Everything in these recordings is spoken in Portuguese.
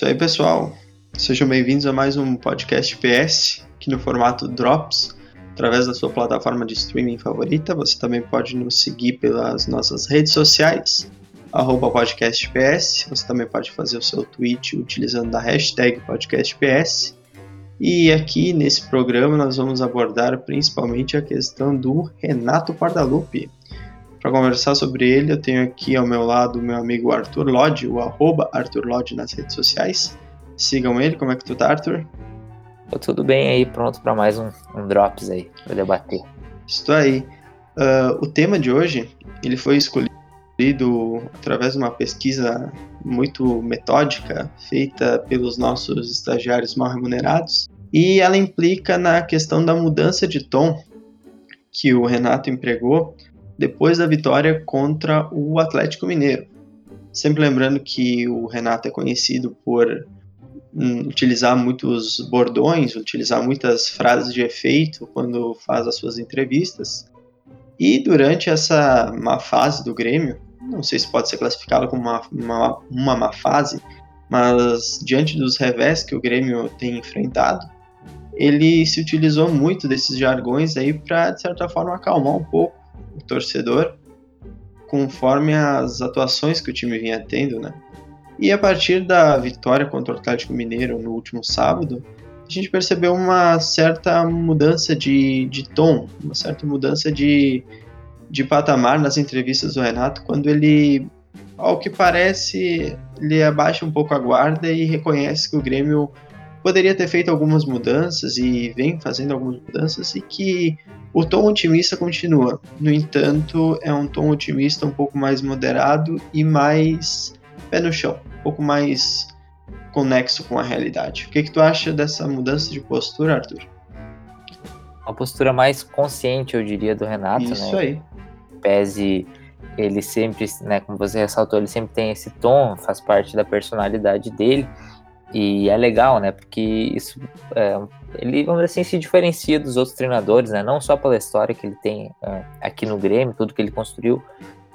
Isso aí, pessoal. Sejam bem-vindos a mais um podcast PS, aqui no formato Drops, através da sua plataforma de streaming favorita. Você também pode nos seguir pelas nossas redes sociais, podcastps. Você também pode fazer o seu tweet utilizando a hashtag podcastps. E aqui nesse programa nós vamos abordar principalmente a questão do Renato Guadalupe. Para conversar sobre ele, eu tenho aqui ao meu lado o meu amigo Arthur Lodge, o arroba Arthur Lodge nas redes sociais. Sigam ele, como é que tu tá, Arthur? Tô tudo bem aí, pronto para mais um, um Drops aí, para debater. Estou aí. Uh, o tema de hoje, ele foi escolhido através de uma pesquisa muito metódica, feita pelos nossos estagiários mal remunerados, e ela implica na questão da mudança de tom que o Renato empregou depois da vitória contra o Atlético Mineiro. Sempre lembrando que o Renato é conhecido por hum, utilizar muitos bordões, utilizar muitas frases de efeito quando faz as suas entrevistas. E durante essa má fase do Grêmio, não sei se pode ser classificado como uma, uma, uma má fase, mas diante dos revés que o Grêmio tem enfrentado, ele se utilizou muito desses jargões aí para, de certa forma, acalmar um pouco torcedor conforme as atuações que o time vinha tendo, né? E a partir da vitória contra o Atlético Mineiro no último sábado, a gente percebeu uma certa mudança de, de tom, uma certa mudança de, de patamar nas entrevistas do Renato, quando ele, ao que parece, ele abaixa um pouco a guarda e reconhece que o Grêmio poderia ter feito algumas mudanças e vem fazendo algumas mudanças e que o tom otimista continua. No entanto, é um tom otimista um pouco mais moderado e mais pé no chão, um pouco mais conexo com a realidade. O que, que tu acha dessa mudança de postura, Arthur? Uma postura mais consciente, eu diria, do Renato, Isso né? Isso aí. Pese ele sempre, né, como você ressaltou, ele sempre tem esse tom, faz parte da personalidade dele. E é legal, né? Porque isso é, ele, vamos dizer assim, se diferencia dos outros treinadores, né? Não só pela história que ele tem é, aqui no Grêmio, tudo que ele construiu,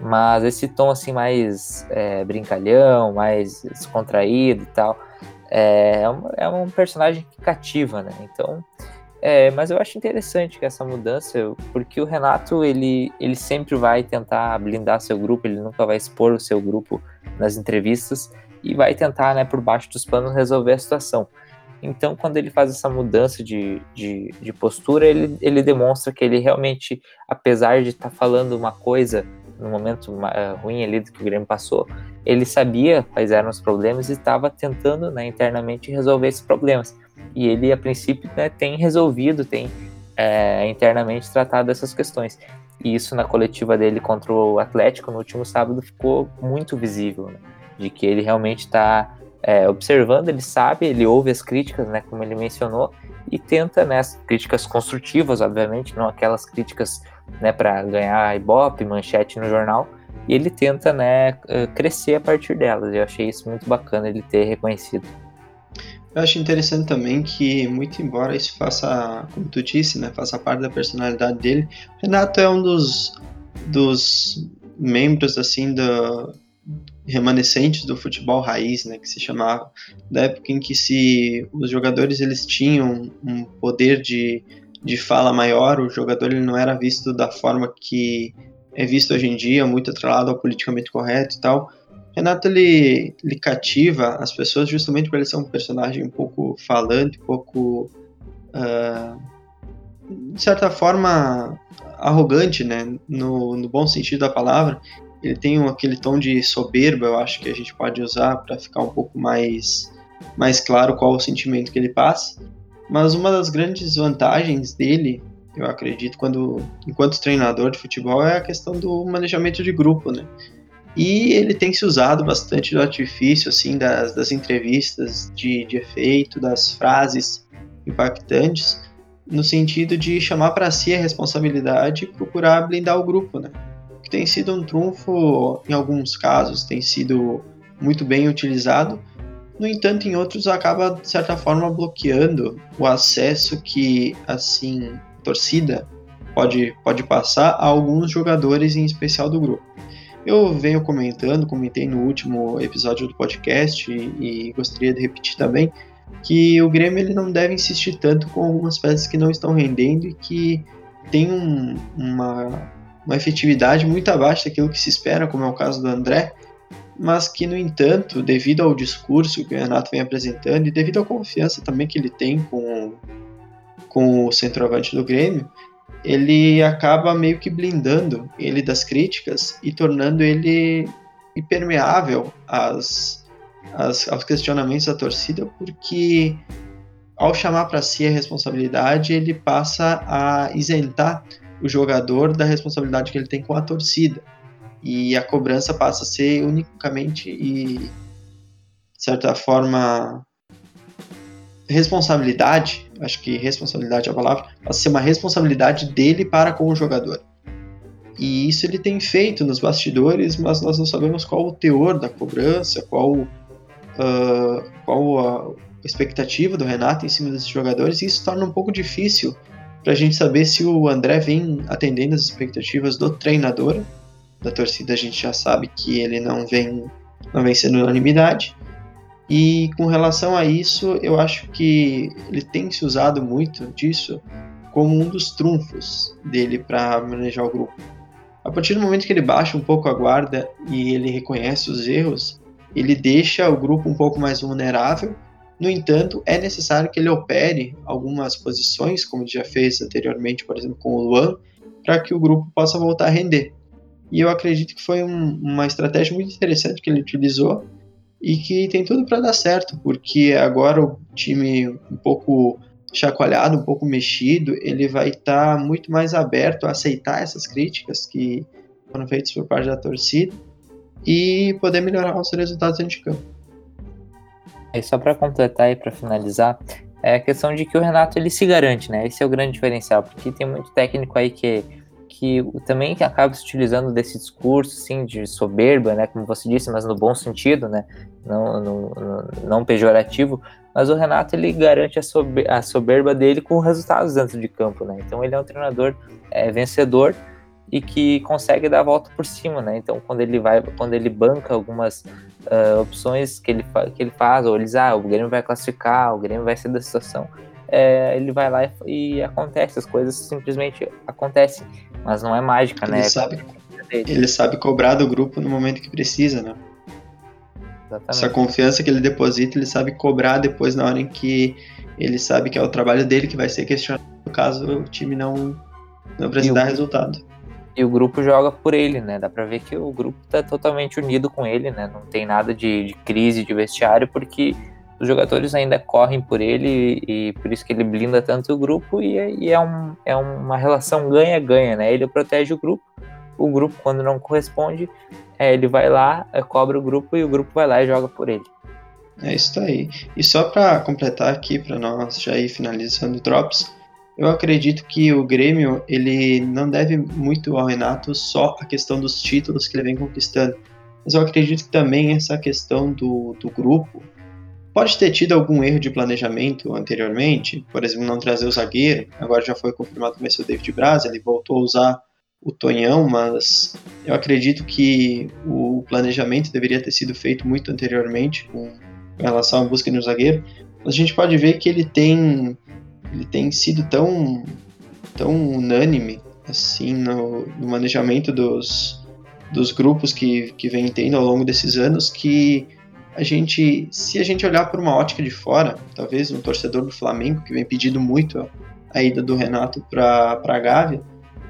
mas esse tom assim mais é, brincalhão, mais descontraído e tal. É, é, um, é um personagem que cativa, né? Então, é, mas eu acho interessante que essa mudança, porque o Renato ele, ele sempre vai tentar blindar seu grupo, ele nunca vai expor o seu grupo nas entrevistas e vai tentar, né, por baixo dos panos, resolver a situação. Então, quando ele faz essa mudança de, de, de postura, ele, ele demonstra que ele realmente, apesar de estar tá falando uma coisa no momento uh, ruim ali do que o Grêmio passou, ele sabia quais eram os problemas e estava tentando né, internamente resolver esses problemas. E ele, a princípio, né, tem resolvido, tem é, internamente tratado essas questões. E isso na coletiva dele contra o Atlético no último sábado ficou muito visível. Né? de que ele realmente está é, observando, ele sabe, ele ouve as críticas, né, como ele mencionou, e tenta, né, as críticas construtivas, obviamente, não aquelas críticas, né, para ganhar ibope, manchete no jornal, e ele tenta, né, crescer a partir delas. Eu achei isso muito bacana ele ter reconhecido. Eu acho interessante também que, muito embora isso faça, como tu disse, né, faça parte da personalidade dele, o Renato é um dos, dos membros, assim, do, remanescentes do futebol raiz, né, que se chamava, da época em que se os jogadores eles tinham um poder de, de fala maior, o jogador ele não era visto da forma que é visto hoje em dia, muito atrelado ao politicamente correto e tal. Renato ele, ele cativa as pessoas justamente por ele ser um personagem um pouco falante, um pouco uh, de certa forma arrogante, né, no, no bom sentido da palavra, ele tem aquele tom de soberba, eu acho que a gente pode usar para ficar um pouco mais, mais claro qual o sentimento que ele passa. Mas uma das grandes vantagens dele, eu acredito, quando enquanto treinador de futebol, é a questão do manejamento de grupo, né? E ele tem se usado bastante do artifício, assim, das, das entrevistas de, de efeito, das frases impactantes, no sentido de chamar para si a responsabilidade e procurar blindar o grupo, né? tem sido um trunfo em alguns casos, tem sido muito bem utilizado. No entanto, em outros acaba de certa forma bloqueando o acesso que assim torcida pode pode passar a alguns jogadores em especial do grupo. Eu venho comentando, comentei no último episódio do podcast e, e gostaria de repetir também que o Grêmio ele não deve insistir tanto com algumas peças que não estão rendendo e que tem um, uma, uma efetividade muito abaixo daquilo que se espera, como é o caso do André, mas que, no entanto, devido ao discurso que o Renato vem apresentando e devido à confiança também que ele tem com, com o centroavante do Grêmio, ele acaba meio que blindando ele das críticas e tornando ele impermeável às, às, aos questionamentos da torcida, porque ao chamar para si a responsabilidade, ele passa a isentar o jogador da responsabilidade que ele tem com a torcida. E a cobrança passa a ser unicamente e, de certa forma, responsabilidade, acho que responsabilidade é a palavra, passa a ser uma responsabilidade dele para com o jogador. E isso ele tem feito nos bastidores, mas nós não sabemos qual o teor da cobrança, qual, uh, qual a expectativa do Renato em cima desses jogadores, e isso torna um pouco difícil para a gente saber se o André vem atendendo as expectativas do treinador. Da torcida a gente já sabe que ele não vem, não vem sendo unanimidade. E com relação a isso, eu acho que ele tem se usado muito disso como um dos trunfos dele para manejar o grupo. A partir do momento que ele baixa um pouco a guarda e ele reconhece os erros, ele deixa o grupo um pouco mais vulnerável. No entanto, é necessário que ele opere algumas posições, como ele já fez anteriormente, por exemplo, com o Luan, para que o grupo possa voltar a render. E eu acredito que foi um, uma estratégia muito interessante que ele utilizou e que tem tudo para dar certo, porque agora o time um pouco chacoalhado, um pouco mexido, ele vai estar tá muito mais aberto a aceitar essas críticas que foram feitas por parte da torcida e poder melhorar os resultados dentro de campo. E só para completar e para finalizar, é a questão de que o Renato ele se garante, né? Esse é o grande diferencial, porque tem muito técnico aí que que também acaba se utilizando desse discurso, assim, de soberba, né, como você disse, mas no bom sentido, né, não, não, não pejorativo, mas o Renato, ele garante a, a soberba dele com resultados dentro de campo, né, então ele é um treinador é, vencedor e que consegue dar a volta por cima, né, então quando ele vai, quando ele banca algumas uh, opções que ele, que ele faz, ou eles, ah, o Grêmio vai classificar, o Grêmio vai ser da situação, é, ele vai lá e, e, acontece, as coisas simplesmente acontecem, mas não é mágica, ele né? Sabe, ele sabe cobrar do grupo no momento que precisa, né? Exatamente. Essa confiança que ele deposita, ele sabe cobrar depois na hora em que ele sabe que é o trabalho dele que vai ser questionado caso o time não, não apresentar resultado. E o grupo joga por ele, né? Dá pra ver que o grupo tá totalmente unido com ele, né? Não tem nada de, de crise de vestiário, porque os jogadores ainda correm por ele e por isso que ele blinda tanto o grupo e, e é, um, é uma relação ganha-ganha, né? Ele protege o grupo, o grupo quando não corresponde, é, ele vai lá, é, cobra o grupo e o grupo vai lá e joga por ele. É isso aí. E só para completar aqui, para nós já ir finalizando o Drops, eu acredito que o Grêmio ele não deve muito ao Renato só a questão dos títulos que ele vem conquistando, mas eu acredito que também essa questão do, do grupo, Pode ter tido algum erro de planejamento anteriormente, por exemplo, não trazer o zagueiro, agora já foi confirmado que vai ser o David Braz, ele voltou a usar o Tonhão, mas eu acredito que o planejamento deveria ter sido feito muito anteriormente com relação à busca no zagueiro. Mas a gente pode ver que ele tem ele tem sido tão tão unânime assim no, no manejamento dos, dos grupos que, que vem tendo ao longo desses anos que a gente, se a gente olhar por uma ótica de fora, talvez um torcedor do Flamengo que vem pedindo muito a ida do Renato para a Gávea,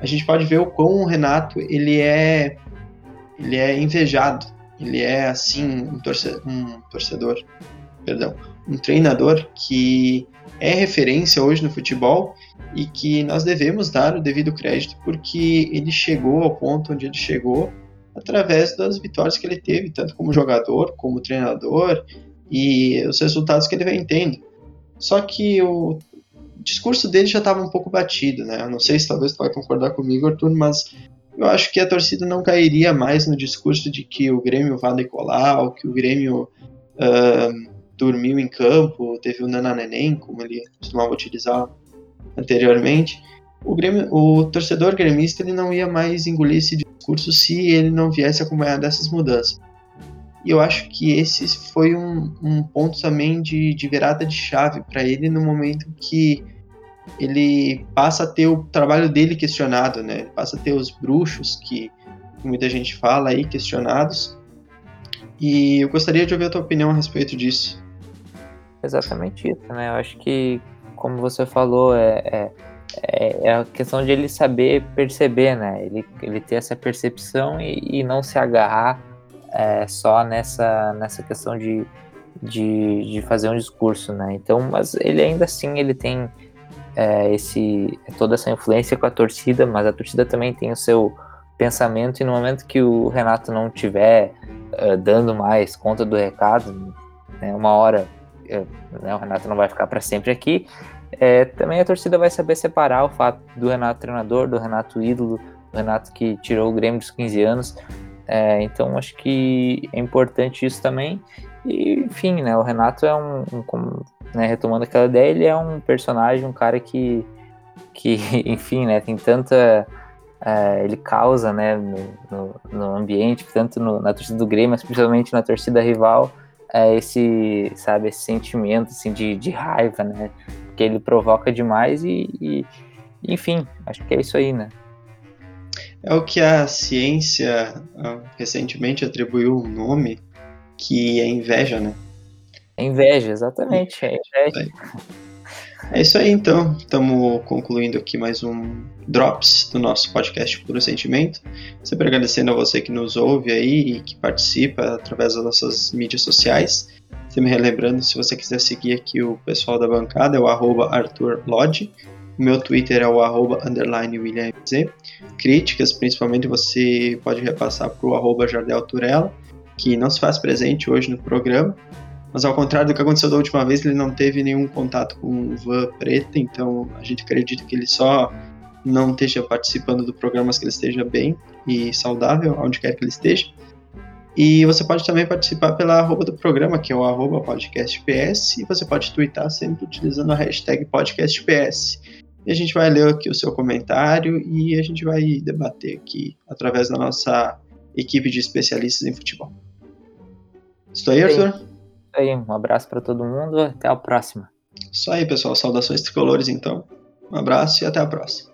a gente pode ver o quão o Renato ele é ele é invejado, ele é assim um torcedor, um torcedor, perdão, um treinador que é referência hoje no futebol e que nós devemos dar o devido crédito porque ele chegou ao ponto onde ele chegou através das vitórias que ele teve, tanto como jogador, como treinador, e os resultados que ele vem tendo. Só que o discurso dele já estava um pouco batido, né? Eu não sei se talvez tu vai concordar comigo, Arthur, mas eu acho que a torcida não cairia mais no discurso de que o Grêmio vai decolar, ou que o Grêmio uh, dormiu em campo, teve o nananeném, como ele costumava utilizar anteriormente. o, Grêmio, o torcedor gremista ele não ia mais engolir esse discurso se ele não viesse acompanhado dessas mudanças. E eu acho que esse foi um, um ponto também de, de virada de chave para ele no momento que ele passa a ter o trabalho dele questionado, né? Ele passa a ter os bruxos que muita gente fala aí questionados. E eu gostaria de ouvir a tua opinião a respeito disso. Exatamente isso, né? Eu acho que, como você falou, é, é, é, é a questão de ele saber perceber, né? Ele, ele ter essa percepção e, e não se agarrar é, só nessa, nessa questão de, de, de fazer um discurso, né? Então, mas ele ainda assim, ele tem é, esse toda essa influência com a torcida, mas a torcida também tem o seu pensamento e no momento que o Renato não tiver uh, dando mais conta do recado, né, uma hora uh, né, o Renato não vai ficar para sempre aqui, é, também a torcida vai saber separar o fato do Renato treinador, do Renato ídolo, do Renato que tirou o Grêmio dos 15 anos. É, então acho que é importante isso também. E, enfim, né, o Renato é um, um né, retomando aquela ideia, ele é um personagem, um cara que, que enfim, né, tem tanta. É, ele causa né, no, no, no ambiente, tanto no, na torcida do Grêmio, mas principalmente na torcida rival, é, esse, sabe, esse sentimento assim, de, de raiva, né? Que ele provoca demais e, e, enfim, acho que é isso aí, né? É o que a ciência ah, recentemente atribuiu um nome que é inveja, né? É inveja, exatamente. É inveja. É isso aí, então. Estamos concluindo aqui mais um Drops do nosso podcast Puro Sentimento. Sempre agradecendo a você que nos ouve aí e que participa através das nossas mídias sociais. Sempre relembrando, se você quiser seguir aqui o pessoal da bancada, é o arroba Arthur Lodge. O meu Twitter é o arroba underline WilliamZ. Críticas, principalmente, você pode repassar para o arroba Jardel Turella, que não se faz presente hoje no programa. Mas ao contrário do que aconteceu da última vez, ele não teve nenhum contato com Van Preta, então a gente acredita que ele só não esteja participando do programa, mas que ele esteja bem e saudável, onde quer que ele esteja. E você pode também participar pela arroba do programa, que é o arroba podcastps, e você pode twittar sempre utilizando a hashtag podcastps. E a gente vai ler aqui o seu comentário e a gente vai debater aqui através da nossa equipe de especialistas em futebol. Estou aí, Arthur? aí, um abraço para todo mundo, até a próxima. Isso aí, pessoal. Saudações tricolores, então. Um abraço e até a próxima.